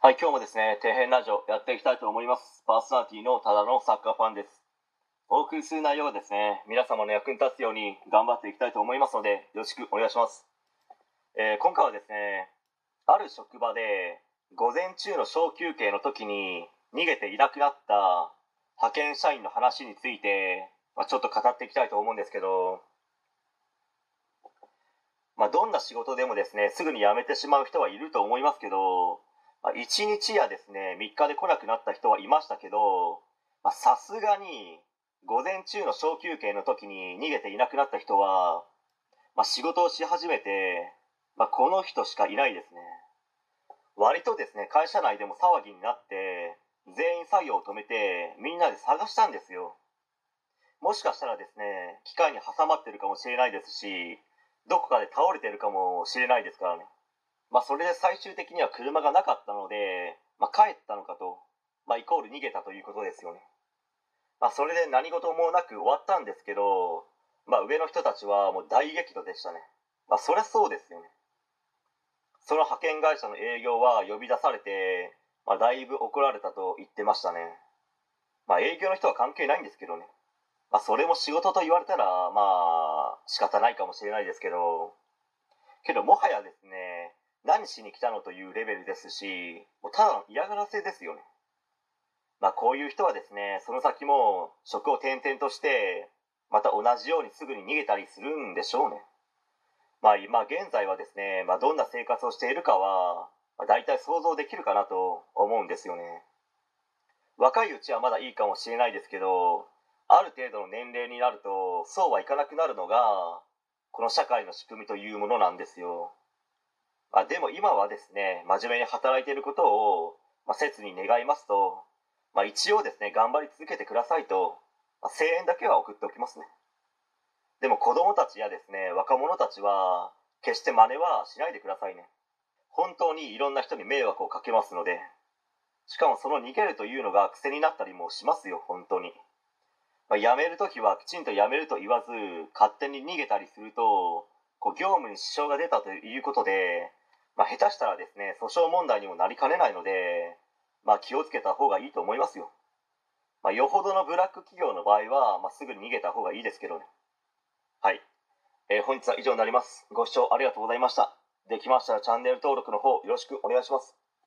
はい、今日もですね、底辺ラジオやっていきたいと思います。パーソナリティのただのサッカーファンです。お送りする内容はですね、皆様の役に立つように頑張っていきたいと思いますので、よろしくお願いします。えー今回はですね、ある職場で午前中の小休憩の時に逃げていなくなった派遣社員の話について、まあ、ちょっと語っていきたいと思うんですけど、まあ、どんな仕事でもですね、すぐに辞めてしまう人はいると思いますけど、まあ、1日やですね3日で来なくなった人はいましたけどさすがに午前中の小休憩の時に逃げていなくなった人は、まあ、仕事をし始めて、まあ、この人しかいないですね。割とですね会社内でも騒ぎになって全員作業を止めてみんなで探したんですよ。もしかしたらですね機械に挟まってるかもしれないですしどこかで倒れてるかもしれないですからね。まあ、それで最終的には車がなかったので、まあ、帰ったのかと、まあ、イコール逃げたということですよね。まあ、それで何事もなく終わったんですけど、まあ、上の人たちはもう大激怒でしたね。まあ、そりゃそうですよね。その派遣会社の営業は呼び出されて、まあ、だいぶ怒られたと言ってましたね。まあ、営業の人は関係ないんですけどね。まあ、それも仕事と言われたら、まあ、仕方ないかもしれないですけど、けどもはやです、しに来たのというレベルですしもうただの嫌がらせですよね。まあこういう人はですねその先も職を転々としてまた同じようにすぐに逃げたりするんでしょうね。まあ今現在はですね、まあ、どんな生活をしているかは、まあ、大体想像できるかなと思うんですよね。若いうちはまだいいかもしれないですけどある程度の年齢になるとそうはいかなくなるのがこの社会の仕組みというものなんですよ。あ、でも今はですね真面目に働いていることを、まあ、切に願いますと、まあ、一応ですね頑張り続けてくださいと、まあ、声援だけは送っておきますね。でも子供たちやですね若者たちは決して真似はしないでくださいね。本当にいろんな人に迷惑をかけますのでしかもその逃げるというのが癖になったりもしますよ本当に、まあ、辞める時はきちんと辞めると言わず勝手に逃げたりするとこう業務に支障が出たということでまあ、下手したらですね訴訟問題にもなりかねないので、まあ、気をつけた方がいいと思いますよ、まあ、よほどのブラック企業の場合は、まあ、すぐに逃げた方がいいですけどね。はい、えー本日は以上になります。ご視聴ありがとうございました。できましたらチャンネル登録の方よろしくお願いします。